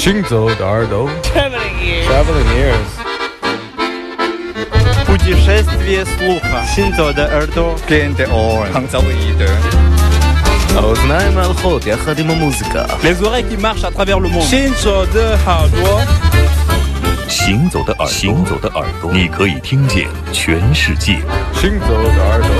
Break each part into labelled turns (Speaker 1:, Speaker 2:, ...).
Speaker 1: 行走的耳朵，
Speaker 2: Traveling
Speaker 1: ears。Traveling
Speaker 3: ears。путешествие слуха. 行走的耳朵，
Speaker 1: Gen de oren。
Speaker 3: 行走的耳朵。
Speaker 1: האוזניים הלכות יחד עם המוזיקה.
Speaker 3: Les oreilles qui marchent à travers le monde.
Speaker 2: 行走的耳朵，
Speaker 4: 行走的耳朵，行走的耳朵，你可以听见全世界。
Speaker 1: 行走的耳朵。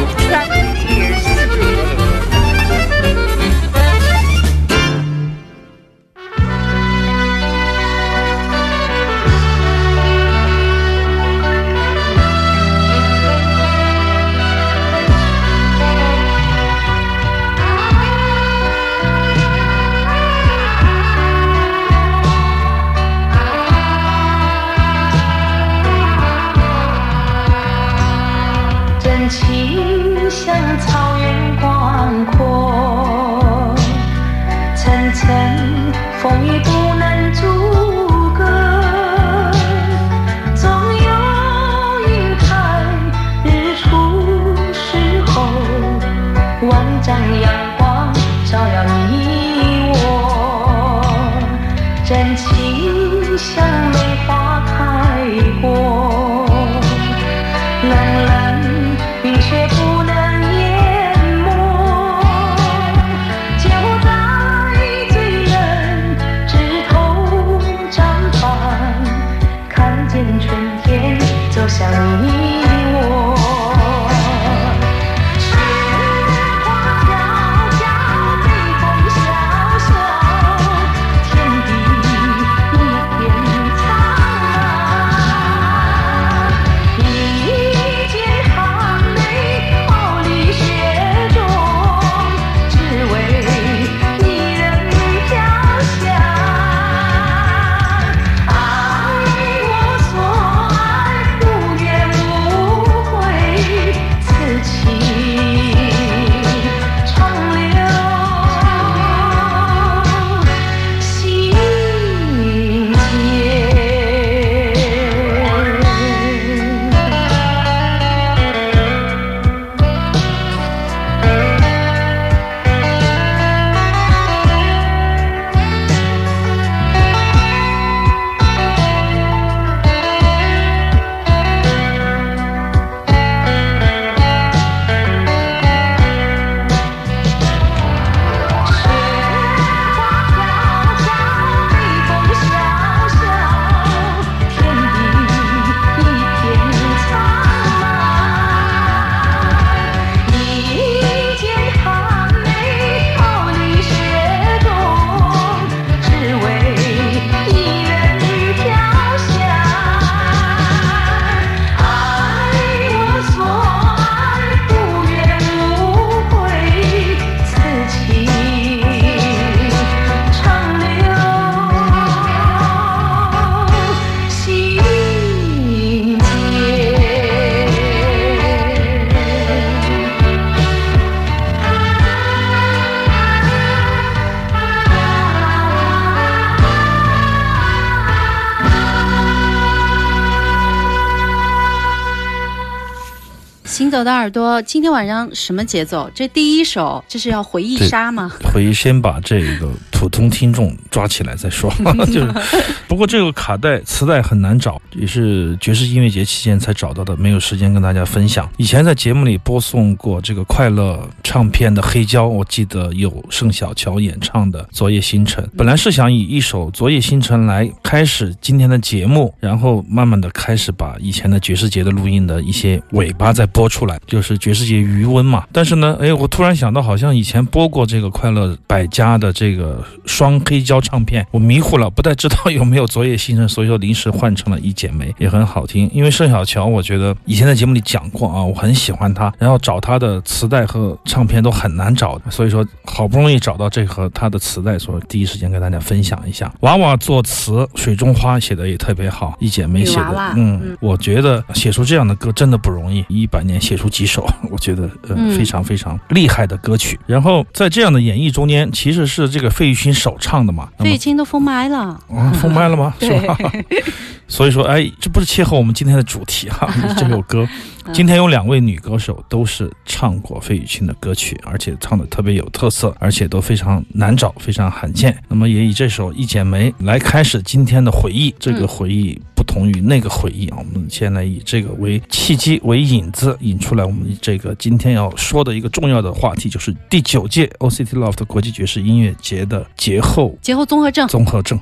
Speaker 5: 走的耳朵，今天晚上什么节奏？这第一首，这是要回忆杀吗？
Speaker 6: 回忆，先把这个普通听众抓起来再说。就是，不过这个卡带、磁带很难找，也是爵士音乐节期间才找到的，没有时间跟大家分享。以前在节目里播送过这个快乐唱片的黑胶，我记得有盛小乔演唱的《昨夜星辰》。本来是想以一首《昨夜星辰》来开始今天的节目，然后慢慢的开始把以前的爵士节的录音的一些尾巴再播出。来就是爵士节余温嘛，但是呢，哎，我突然想到，好像以前播过这个快乐百家的这个双黑胶唱片，我迷糊了，不太知道有没有昨夜星辰，所以说临时换成了一剪梅，也很好听。因为盛小乔，我觉得以前在节目里讲过啊，我很喜欢他，然后找他的磁带和唱片都很难找的，所以说好不容易找到这盒他的磁带，所以第一时间跟大家分享一下。娃娃作词，水中花写的也特别好，一剪梅写的，嗯，我觉得写出这样的歌真的不容易，一百年。写出几首，我觉得呃非常非常厉害的歌曲。然后在这样的演绎中间，其实是这个费玉群首唱的嘛。
Speaker 5: 费玉清都封麦了，
Speaker 6: 啊，封麦了吗？是
Speaker 5: 对
Speaker 6: 吧？所以说，哎，这不是切合我们今天的主题哈、这首歌。今天有两位女歌手都是唱过费玉清的歌曲，而且唱的特别有特色，而且都非常难找，非常罕见。那么也以这首《一剪梅》来开始今天的回忆。这个回忆不同于那个回忆啊，我们先来以这个为契机为引子，引出来我们这个今天要说的一个重要的话题，就是第九届 OCT Loft 国际爵士音乐节的节后
Speaker 5: 节后综合症。
Speaker 6: 综合症。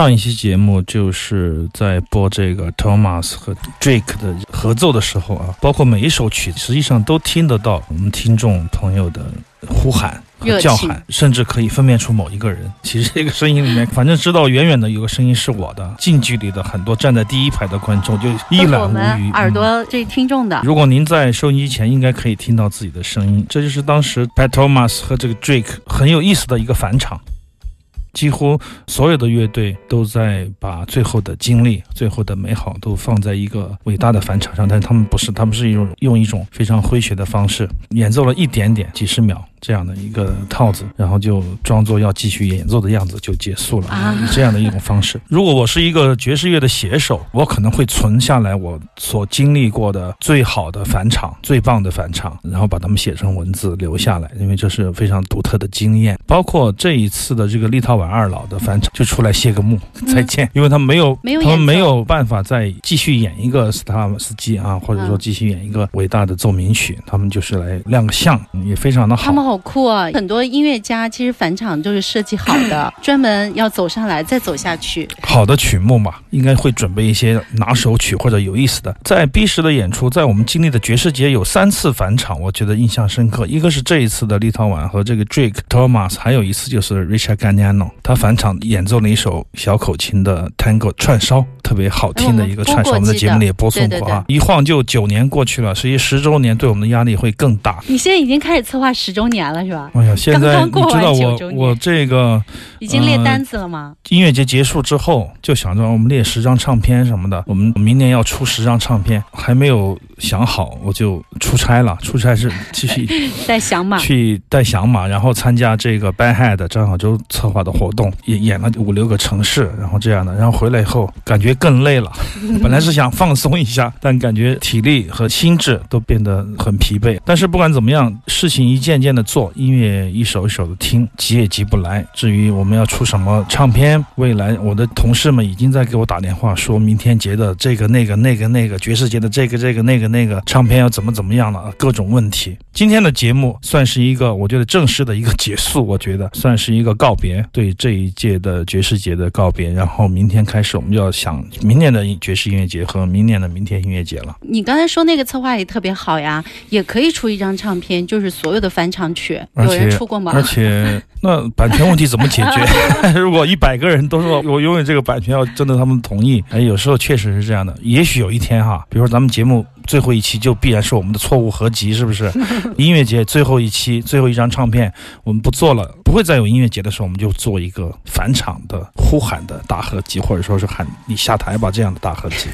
Speaker 6: 上一期节目就是在播这个 Thomas 和 Drake 的合奏的时候啊，包括每一首曲，实际上都听得到我们听众朋友的呼喊和叫喊，甚至可以分辨出某一个人。其实这个声音里面，反正知道远远的有个声音是我的，近距离的很多站在第一排的观众就一览无余。
Speaker 5: 耳
Speaker 6: 嗯
Speaker 5: 朵这听众的，
Speaker 6: 如果您在收音机前，应该可以听到自己的声音。这就是当时 Pat Thomas 和这个 Drake 很有意思的一个返场。几乎所有的乐队都在把最后的精力、最后的美好都放在一个伟大的返场上，但他们不是，他们是一种用一种非常诙谐的方式演奏了一点点、几十秒这样的一个套子，然后就装作要继续演奏的样子就结束了，
Speaker 5: 啊。
Speaker 6: 以这样的一种方式。如果我是一个爵士乐的写手，我可能会存下来我所经历过的最好的返场、最棒的返场，然后把它们写成文字留下来，因为这是非常独特的经验。包括这一次的这个立陶宛二老的返场，就出来谢个幕，再见，因为他们没有
Speaker 5: 没有
Speaker 6: 他们没有办法再继续演一个斯塔斯基啊，或者说
Speaker 5: 嗯。
Speaker 6: 继续演一个伟大的奏鸣曲，他们就是来亮个相，嗯也非常的好
Speaker 5: 好酷啊！很多音乐家其实返场都是设计好的，专门要走上来再走下去。
Speaker 6: 好的曲目嘛，应该会准备一些拿手曲或者有意思的。在 B 十的演出，在我们经历的爵士节有三次返场，我觉得印象深刻。一个是这一次的立陶宛和这个 Drake Thomas，还有一次就是 Richard Gagnano，他返场演奏了一首小口琴的 Tango 串烧，特别好听的一个串烧。
Speaker 5: 哎我们
Speaker 6: 的节目里也播送过啊。一晃就九年过去了，所以十周年对我们的压力会更大。
Speaker 5: 你现在已经开始策划十周年了是吧？
Speaker 6: 哎呀，现在你知道
Speaker 5: 9周年
Speaker 6: 我我这个
Speaker 5: 已经列
Speaker 6: 呃
Speaker 5: 单子了吗？
Speaker 6: 音乐节结束之后，就想着我们列十张唱片什么的，我们明年要出十张唱片，还没有想好，我就出差了。出差是继续
Speaker 5: 带响马？
Speaker 6: 去带响马，然后参加这个 Bad Head 张小舟策划的活动，也演了五六个城市，然后这样的，然后回来以后感觉更累了。本来是想放松一下，但感觉体力和心智都变得很疲惫。但是不管怎么样，事情一件件的做，音乐一首一首的听，急也急不来。至于我们要出什么唱片，未来我的同事们已经在给我打电话，说明天节的这个那个那个那个爵士节的这个这个那个那个唱片要怎么怎么样了，各种问题。今天的节目算是一个我觉得正式的一个结束，我觉得算是一个告别，对这一届的爵士节的告别。然后明天开始，我们就要想明年的爵士音乐节和明年的明天音乐节了。
Speaker 5: 你刚才说那个策划也特别好呀，也可以出一张唱片，就是所有的翻唱曲，
Speaker 6: 而
Speaker 5: 有人
Speaker 6: 且
Speaker 5: 出过吗？
Speaker 6: 而且，那版权问题怎么解决？如果一百个人都说我拥有这个版权，要征得他们同意，哎，有时候确实是这样的。也许有一天哈，比如说咱们节目最后一期就必然是我们的错误合集，是不是？音乐节最后一期最后一张唱片我们不做了，不会再有音乐节的时候，我们就做一个返场的呼喊的大合集，或者说是喊你下台吧这样的大合集。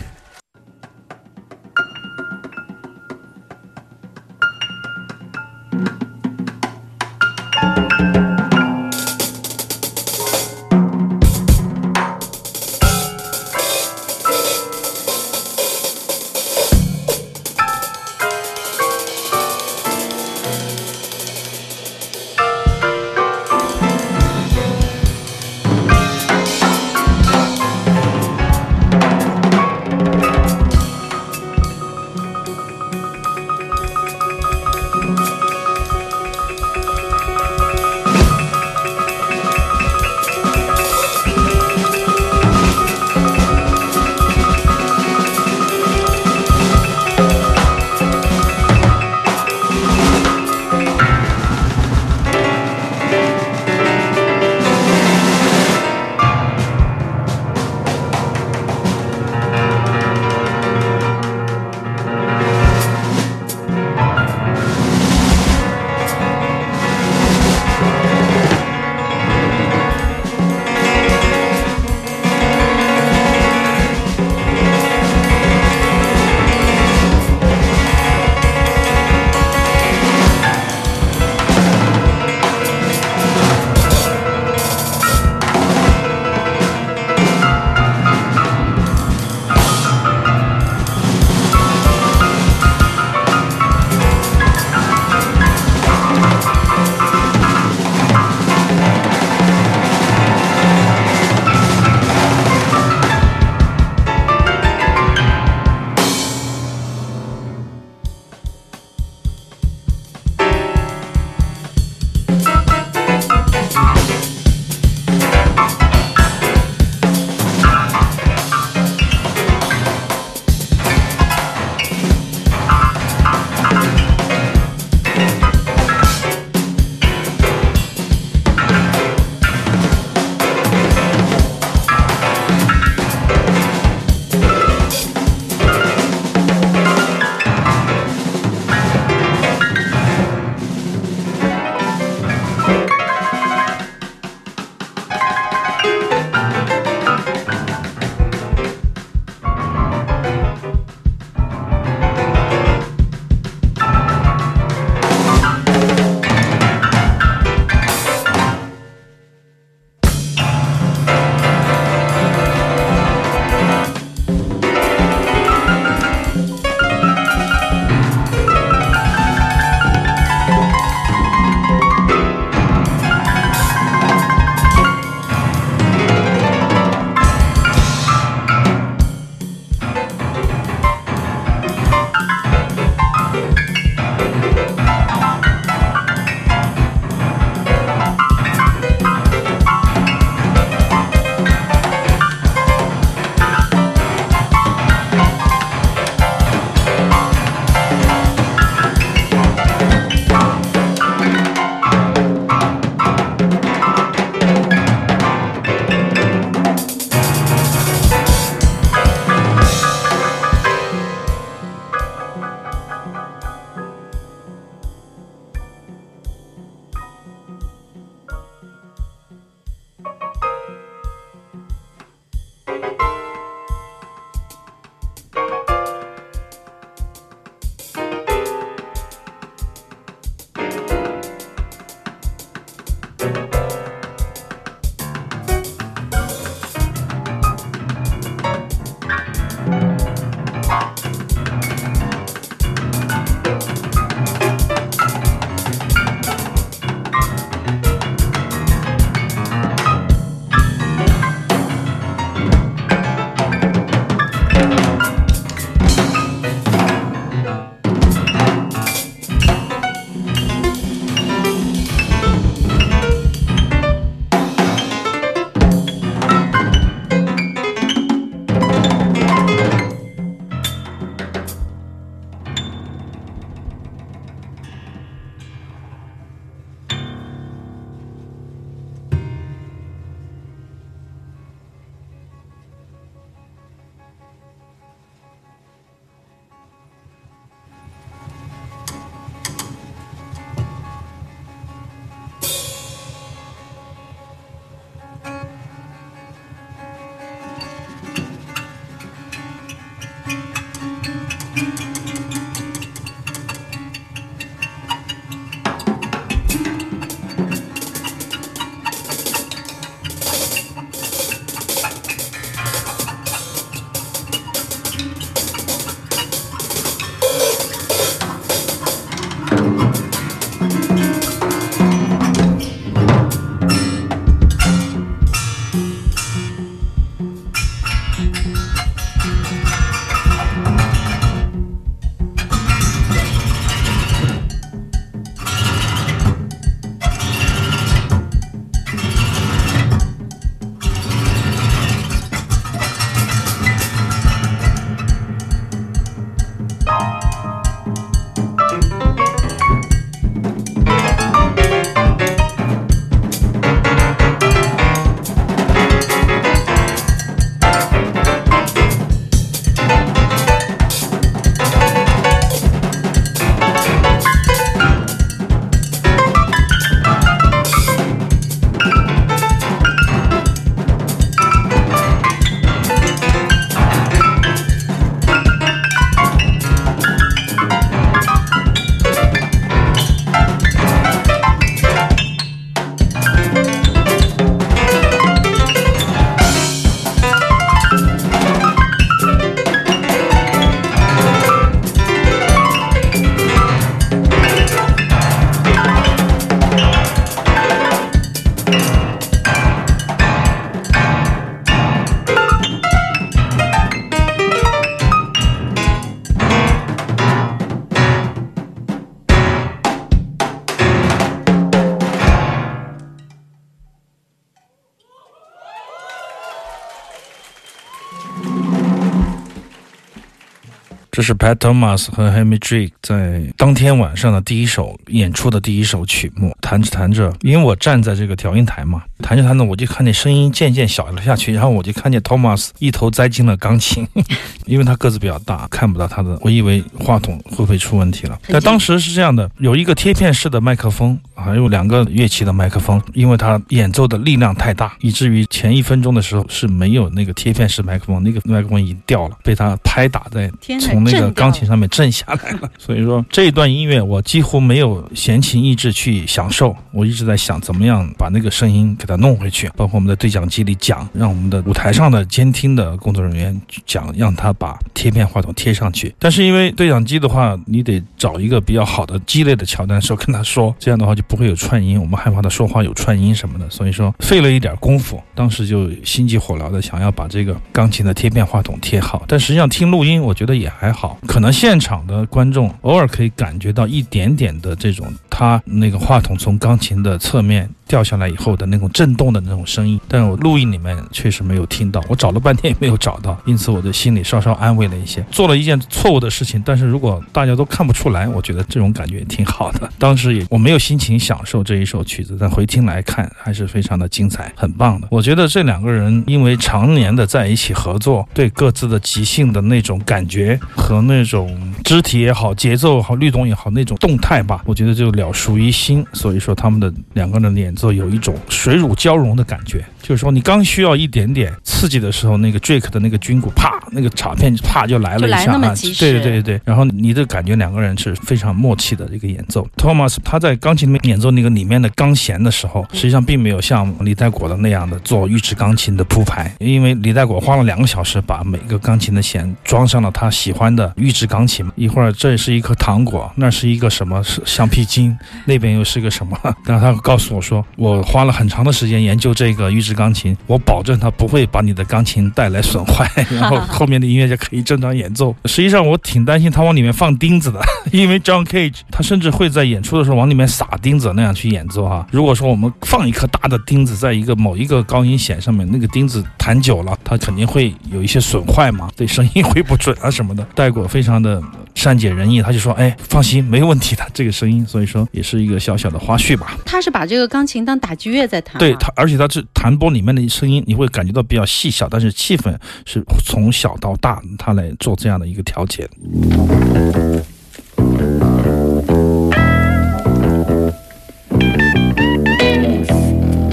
Speaker 6: 这是 Pat Thomas 和 Hemi Drake 在当天晚上的第一首演出的第一首曲目。弹着弹着，因为我站在这个调音台嘛，弹着弹着我就看见声音渐渐小了下去，然后我就看见 Thomas 一头栽进了钢琴，因为他个子比较大，看不到他的。我以为话筒会不会出问题了？但当时是这样的，有一个贴片式的麦克风，还有两个乐器的麦克风，因为他演奏的力量太大，以至于前一分钟的时候是没有那个贴片式麦克风，那个麦克风已经掉了，被他拍打在从那个钢琴上面震下来了。所以说这一段音乐我几乎没有闲情逸致去享受，我一直在想怎么样把那个声音给它弄回去，包括我们在对讲机里讲，让我们的舞台上的监听的工作人员讲，让他把贴片话筒贴上去。但是因为对讲机的话，你得找一个比较好的激烈的桥段的时候跟他说，这样的话就不会有串音，我们害怕他说话有串音什么的，所以说费了一点功夫。当时就心急火燎的想要把这个钢琴的贴片话筒贴好，但实际上听录音我觉得也还好，可能现场的观众偶尔可以感觉到一点点的这种他那个话筒从钢琴的侧面掉下来以后的那种震动的那种声音，但我录音里面确实没有听到，我找了半天也没有找到，因此我的心里稍稍安慰了一些。做了一件错误的事情，但是如果大家都看不出来，我觉得这种感觉也挺好的。当时也我没有心情享受这一首曲子，但回听来看还是非常的精彩，很棒的。我觉得这两个人因为常年的在一起合作，对各自的即兴的那种感觉和那种肢体也好、节奏也好、律动也好那种动态吧，我觉得就了熟于心。所以说他们的两个人的演奏有一种水乳交融的感觉。就是说，你刚需要一点点刺激的时候，那个 Drake 的那个军鼓，啪，那个镲片啪就来了一下啊！对对对对，然后你的感觉两个人是非常默契的一个演奏。Thomas 他在钢琴里面演奏那个里面的钢弦的时候，实际上并没有像李代果的那样的做预制钢琴的铺排，因为李代果花了两个小时把每个钢琴的弦装上了他喜欢的预制钢琴。一会儿这是一颗糖果，那是一个什么是橡皮筋，那边又是个什么？然后他告诉我说，我花了很长的时间研究这个预制钢琴，我保证它不会把你的钢琴带来损坏，然后后面的音乐就可以正常演奏。实际上我挺担心他往里面放钉子的，因为 John Cage 他甚至会在演出的时候往里面撒钉子那样去演奏啊。如果说我们放一颗大的钉子在一个某一个高音弦上面，那个钉子弹久了，它肯定会有一些损坏嘛，对声音会不准啊什么的。戴果非常的善解人意，他就说，哎，放心，没问题的这个声音，所以说也是一个小小的花絮吧。
Speaker 5: 他是把这个钢琴当打击乐在弹、啊，
Speaker 6: 对它，而且它是弹拨里面的声音，你会感觉到比较细小，但是气氛是从小到大，它来做这样的一个调节。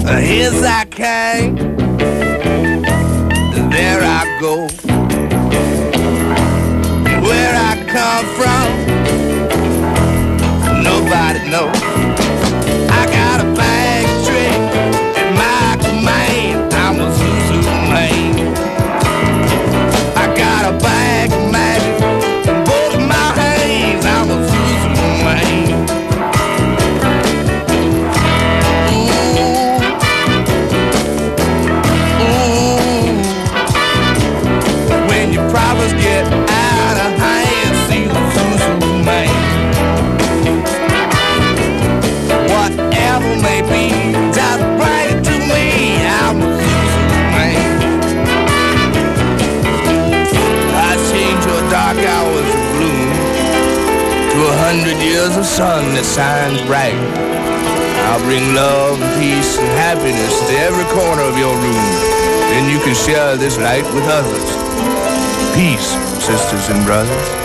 Speaker 2: Here's I came, there I go. Where I
Speaker 7: come from, nobody knows. Sun that shines bright. I'll bring love peace and happiness to every corner of your room. Then you can share this light with others. Peace, sisters and brothers.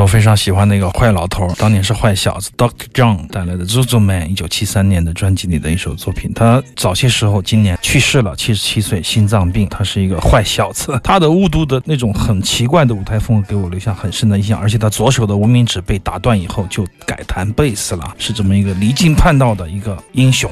Speaker 6: 我非常喜欢的一个坏老头，当年是坏小子 Doctor John 带来的《Zuzu Man》，一九七三年的专辑里的一首作品。他早些时候今年去世了，七十七岁，心脏病。他是一个坏小子，他的雾都的那种很奇怪的舞台风格给我留下很深的印象。而且他左手的无名指被打断以后就改弹贝斯了，是这么一个离经叛道的一个英雄。